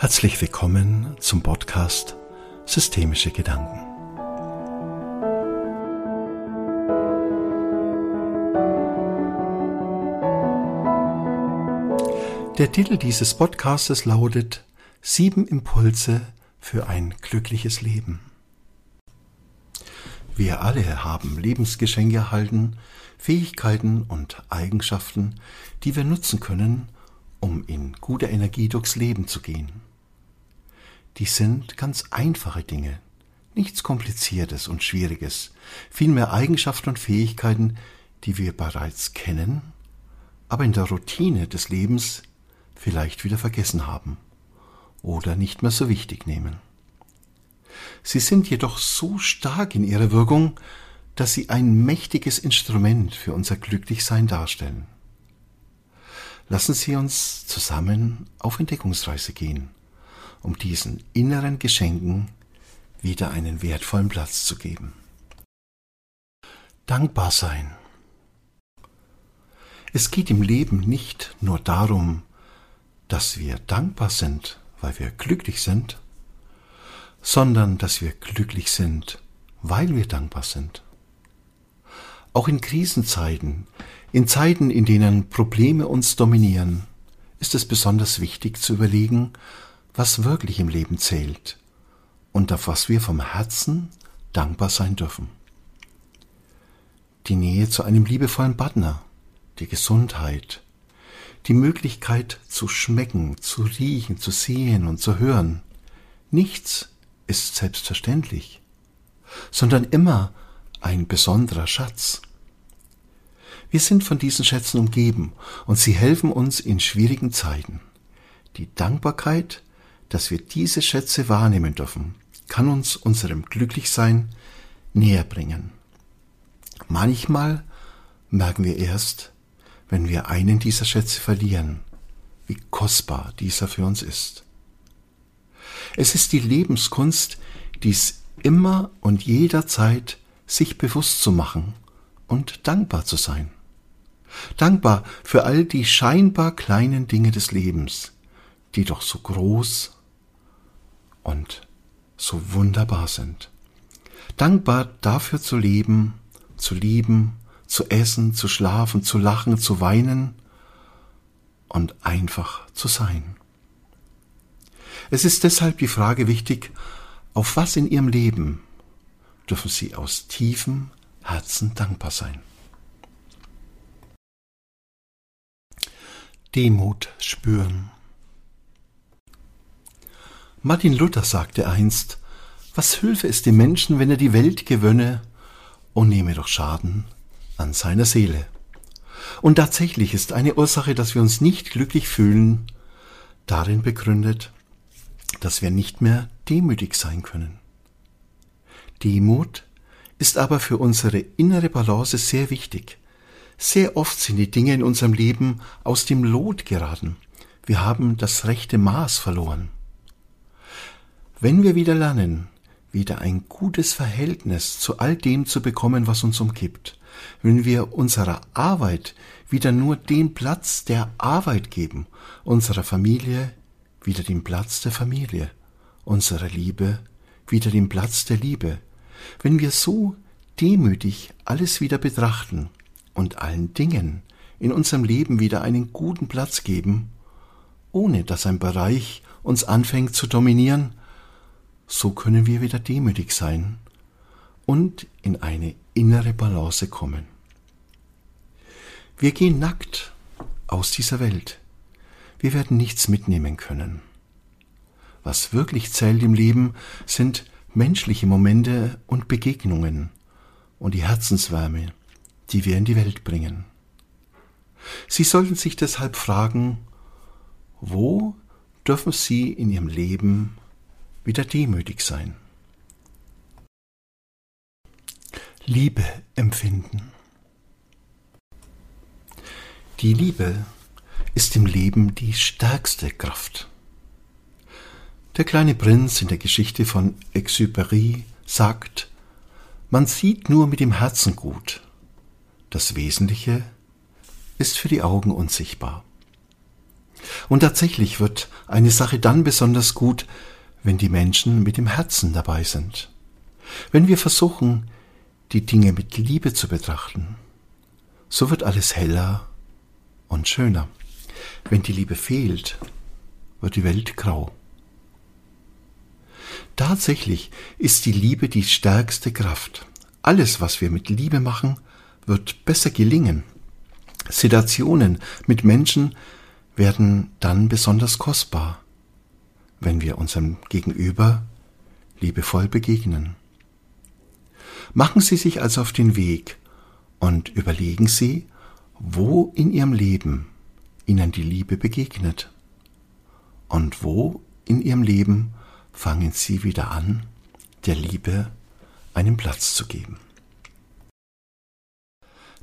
Herzlich willkommen zum Podcast Systemische Gedanken. Der Titel dieses Podcastes lautet Sieben Impulse für ein glückliches Leben. Wir alle haben Lebensgeschenke erhalten, Fähigkeiten und Eigenschaften, die wir nutzen können, um in guter Energie durchs Leben zu gehen. Die sind ganz einfache Dinge, nichts Kompliziertes und Schwieriges, vielmehr Eigenschaften und Fähigkeiten, die wir bereits kennen, aber in der Routine des Lebens vielleicht wieder vergessen haben oder nicht mehr so wichtig nehmen. Sie sind jedoch so stark in ihrer Wirkung, dass sie ein mächtiges Instrument für unser Glücklichsein darstellen. Lassen Sie uns zusammen auf Entdeckungsreise gehen, um diesen inneren Geschenken wieder einen wertvollen Platz zu geben. Dankbar sein. Es geht im Leben nicht nur darum, dass wir dankbar sind, weil wir glücklich sind, sondern dass wir glücklich sind, weil wir dankbar sind. Auch in Krisenzeiten, in Zeiten, in denen Probleme uns dominieren, ist es besonders wichtig zu überlegen, was wirklich im Leben zählt und auf was wir vom Herzen dankbar sein dürfen. Die Nähe zu einem liebevollen Partner, die Gesundheit, die Möglichkeit zu schmecken, zu riechen, zu sehen und zu hören. Nichts ist selbstverständlich, sondern immer ein besonderer Schatz. Wir sind von diesen Schätzen umgeben und sie helfen uns in schwierigen Zeiten. Die Dankbarkeit, dass wir diese Schätze wahrnehmen dürfen, kann uns unserem Glücklichsein näher bringen. Manchmal merken wir erst, wenn wir einen dieser Schätze verlieren, wie kostbar dieser für uns ist. Es ist die Lebenskunst, dies immer und jederzeit sich bewusst zu machen und dankbar zu sein. Dankbar für all die scheinbar kleinen Dinge des Lebens, die doch so groß und so wunderbar sind. Dankbar dafür zu leben, zu lieben, zu essen, zu schlafen, zu lachen, zu weinen und einfach zu sein. Es ist deshalb die Frage wichtig, auf was in Ihrem Leben dürfen Sie aus tiefem Herzen dankbar sein. Demut spüren. Martin Luther sagte einst, was hülfe es dem Menschen, wenn er die Welt gewönne und nehme doch Schaden an seiner Seele. Und tatsächlich ist eine Ursache, dass wir uns nicht glücklich fühlen, darin begründet, dass wir nicht mehr demütig sein können. Demut ist aber für unsere innere Balance sehr wichtig. Sehr oft sind die Dinge in unserem Leben aus dem Lot geraten. Wir haben das rechte Maß verloren. Wenn wir wieder lernen, wieder ein gutes Verhältnis zu all dem zu bekommen, was uns umgibt, wenn wir unserer Arbeit wieder nur den Platz der Arbeit geben, unserer Familie wieder den Platz der Familie, unserer Liebe wieder den Platz der Liebe, wenn wir so demütig alles wieder betrachten und allen Dingen in unserem Leben wieder einen guten Platz geben, ohne dass ein Bereich uns anfängt zu dominieren, so können wir wieder demütig sein und in eine innere Balance kommen. Wir gehen nackt aus dieser Welt. Wir werden nichts mitnehmen können. Was wirklich zählt im Leben, sind menschliche Momente und Begegnungen und die Herzenswärme, die wir in die Welt bringen. Sie sollten sich deshalb fragen, wo dürfen Sie in Ihrem Leben wieder demütig sein? Liebe empfinden. Die Liebe ist im Leben die stärkste Kraft. Der kleine Prinz in der Geschichte von Exupéry sagt, man sieht nur mit dem Herzen gut. Das Wesentliche ist für die Augen unsichtbar. Und tatsächlich wird eine Sache dann besonders gut, wenn die Menschen mit dem Herzen dabei sind. Wenn wir versuchen, die Dinge mit Liebe zu betrachten, so wird alles heller und schöner. Wenn die Liebe fehlt, wird die Welt grau. Tatsächlich ist die Liebe die stärkste Kraft. Alles, was wir mit Liebe machen, wird besser gelingen. Situationen mit Menschen werden dann besonders kostbar, wenn wir unserem Gegenüber liebevoll begegnen. Machen Sie sich also auf den Weg und überlegen Sie, wo in Ihrem Leben Ihnen die Liebe begegnet und wo in Ihrem Leben fangen Sie wieder an, der Liebe einen Platz zu geben.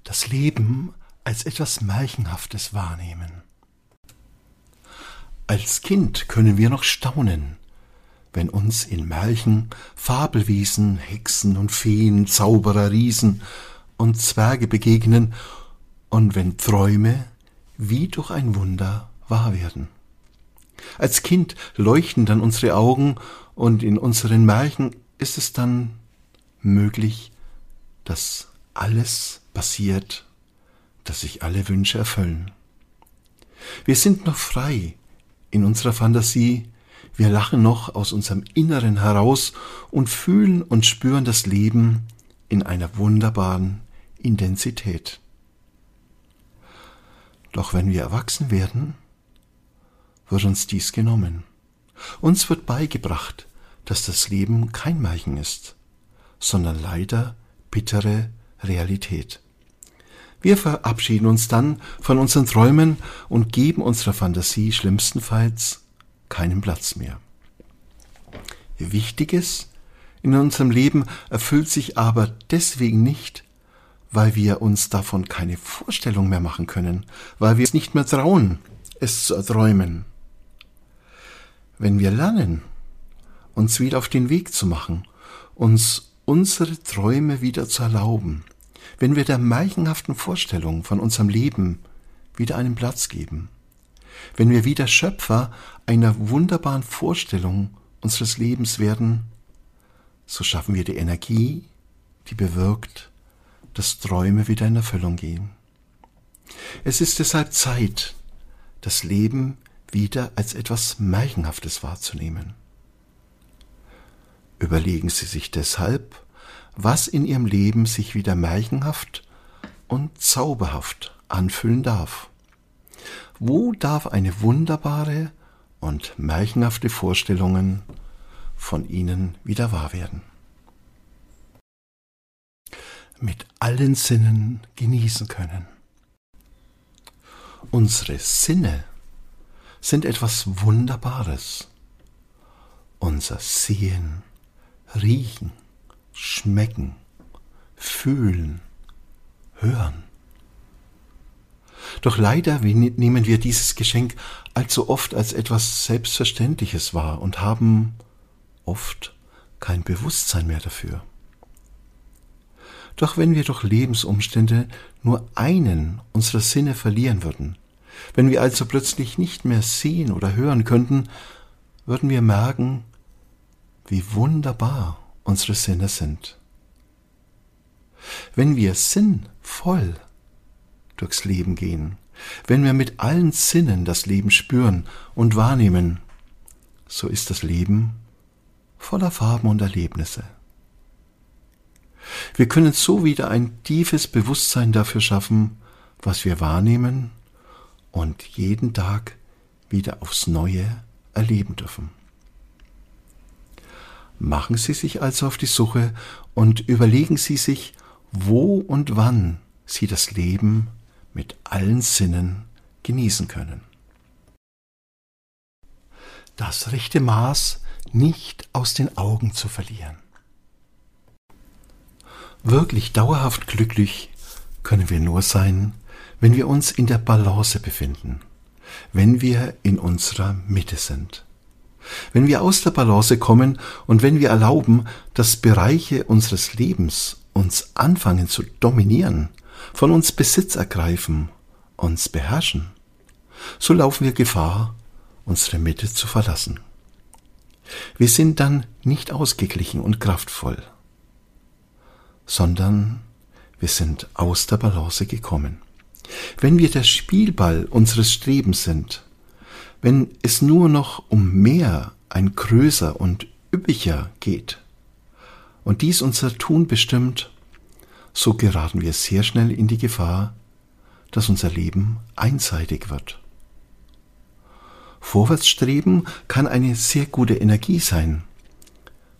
Das Leben als etwas Märchenhaftes wahrnehmen. Als Kind können wir noch staunen, wenn uns in Märchen Fabelwesen, Hexen und Feen, Zauberer, Riesen und Zwerge begegnen und wenn Träume wie durch ein Wunder wahr werden. Als Kind leuchten dann unsere Augen und in unseren Märchen ist es dann möglich, dass alles passiert, dass sich alle Wünsche erfüllen. Wir sind noch frei in unserer Fantasie, wir lachen noch aus unserem Inneren heraus und fühlen und spüren das Leben in einer wunderbaren Intensität. Doch wenn wir erwachsen werden, wird uns dies genommen. Uns wird beigebracht, dass das Leben kein Märchen ist, sondern leider bittere Realität. Wir verabschieden uns dann von unseren Träumen und geben unserer Fantasie schlimmstenfalls keinen Platz mehr. Wichtiges in unserem Leben erfüllt sich aber deswegen nicht, weil wir uns davon keine Vorstellung mehr machen können, weil wir es nicht mehr trauen, es zu erträumen. Wenn wir lernen, uns wieder auf den Weg zu machen, uns unsere Träume wieder zu erlauben, wenn wir der märchenhaften Vorstellung von unserem Leben wieder einen Platz geben, wenn wir wieder Schöpfer einer wunderbaren Vorstellung unseres Lebens werden, so schaffen wir die Energie, die bewirkt, dass Träume wieder in Erfüllung gehen. Es ist deshalb Zeit, das Leben wieder als etwas Märchenhaftes wahrzunehmen. Überlegen Sie sich deshalb, was in Ihrem Leben sich wieder märchenhaft und zauberhaft anfühlen darf. Wo darf eine wunderbare und märchenhafte Vorstellungen von Ihnen wieder wahr werden? Mit allen Sinnen genießen können. Unsere Sinne sind etwas Wunderbares. Unser Sehen, Riechen, Schmecken, Fühlen, Hören. Doch leider nehmen wir dieses Geschenk allzu oft als etwas Selbstverständliches wahr und haben oft kein Bewusstsein mehr dafür. Doch wenn wir durch Lebensumstände nur einen unserer Sinne verlieren würden, wenn wir also plötzlich nicht mehr sehen oder hören könnten, würden wir merken, wie wunderbar unsere Sinne sind. Wenn wir sinnvoll durchs Leben gehen, wenn wir mit allen Sinnen das Leben spüren und wahrnehmen, so ist das Leben voller Farben und Erlebnisse. Wir können so wieder ein tiefes Bewusstsein dafür schaffen, was wir wahrnehmen und jeden Tag wieder aufs Neue erleben dürfen. Machen Sie sich also auf die Suche und überlegen Sie sich, wo und wann Sie das Leben mit allen Sinnen genießen können. Das rechte Maß nicht aus den Augen zu verlieren. Wirklich dauerhaft glücklich können wir nur sein, wenn wir uns in der Balance befinden, wenn wir in unserer Mitte sind. Wenn wir aus der Balance kommen und wenn wir erlauben, dass Bereiche unseres Lebens uns anfangen zu dominieren, von uns Besitz ergreifen, uns beherrschen, so laufen wir Gefahr, unsere Mitte zu verlassen. Wir sind dann nicht ausgeglichen und kraftvoll, sondern wir sind aus der Balance gekommen. Wenn wir der Spielball unseres Strebens sind, wenn es nur noch um mehr, ein größer und üppiger geht, und dies unser Tun bestimmt, so geraten wir sehr schnell in die Gefahr, dass unser Leben einseitig wird. Vorwärtsstreben kann eine sehr gute Energie sein,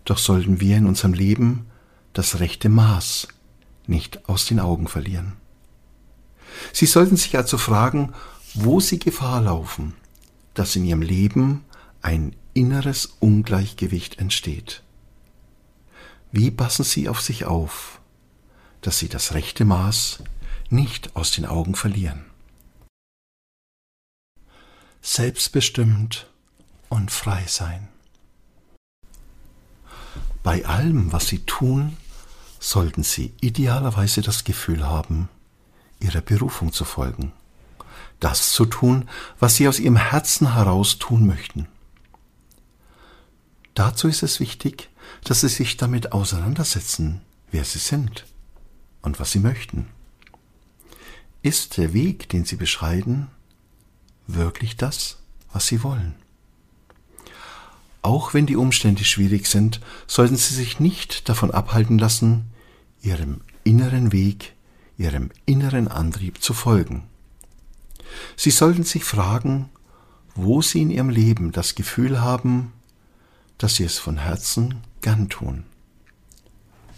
doch sollten wir in unserem Leben das rechte Maß nicht aus den Augen verlieren. Sie sollten sich also fragen, wo Sie Gefahr laufen, dass in Ihrem Leben ein inneres Ungleichgewicht entsteht. Wie passen Sie auf sich auf, dass Sie das rechte Maß nicht aus den Augen verlieren? Selbstbestimmt und frei sein. Bei allem, was Sie tun, sollten Sie idealerweise das Gefühl haben, Ihrer Berufung zu folgen, das zu tun, was Sie aus Ihrem Herzen heraus tun möchten. Dazu ist es wichtig, dass Sie sich damit auseinandersetzen, wer Sie sind und was Sie möchten. Ist der Weg, den Sie beschreiten, wirklich das, was Sie wollen? Auch wenn die Umstände schwierig sind, sollten Sie sich nicht davon abhalten lassen, Ihrem inneren Weg, Ihrem inneren Antrieb zu folgen. Sie sollten sich fragen, wo Sie in Ihrem Leben das Gefühl haben, dass Sie es von Herzen gern tun.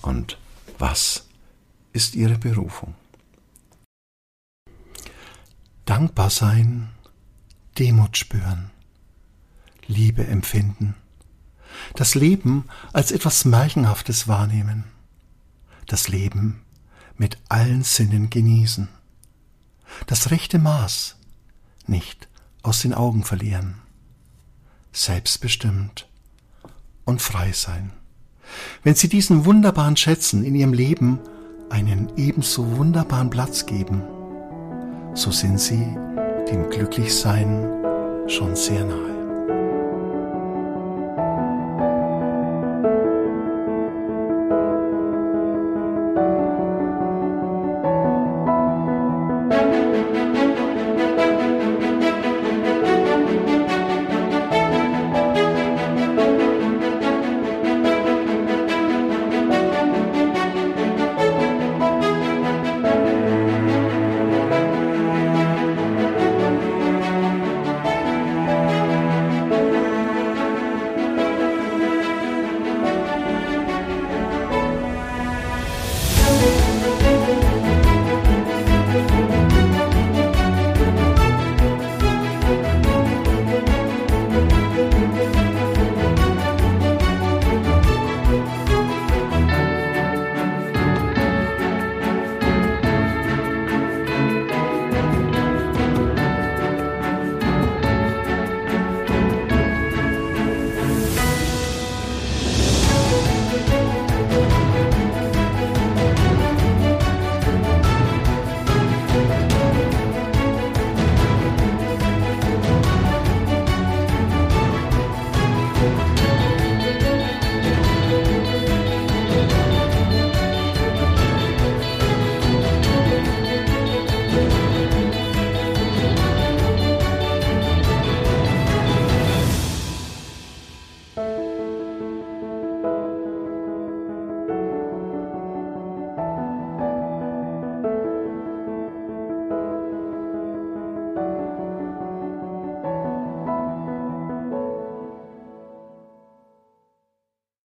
Und was ist Ihre Berufung? Dankbar sein, Demut spüren, Liebe empfinden, das Leben als etwas Märchenhaftes wahrnehmen, das Leben mit allen Sinnen genießen, das rechte Maß nicht aus den Augen verlieren, selbstbestimmt und frei sein. Wenn Sie diesen wunderbaren Schätzen in Ihrem Leben einen ebenso wunderbaren Platz geben, so sind Sie dem Glücklichsein schon sehr nahe.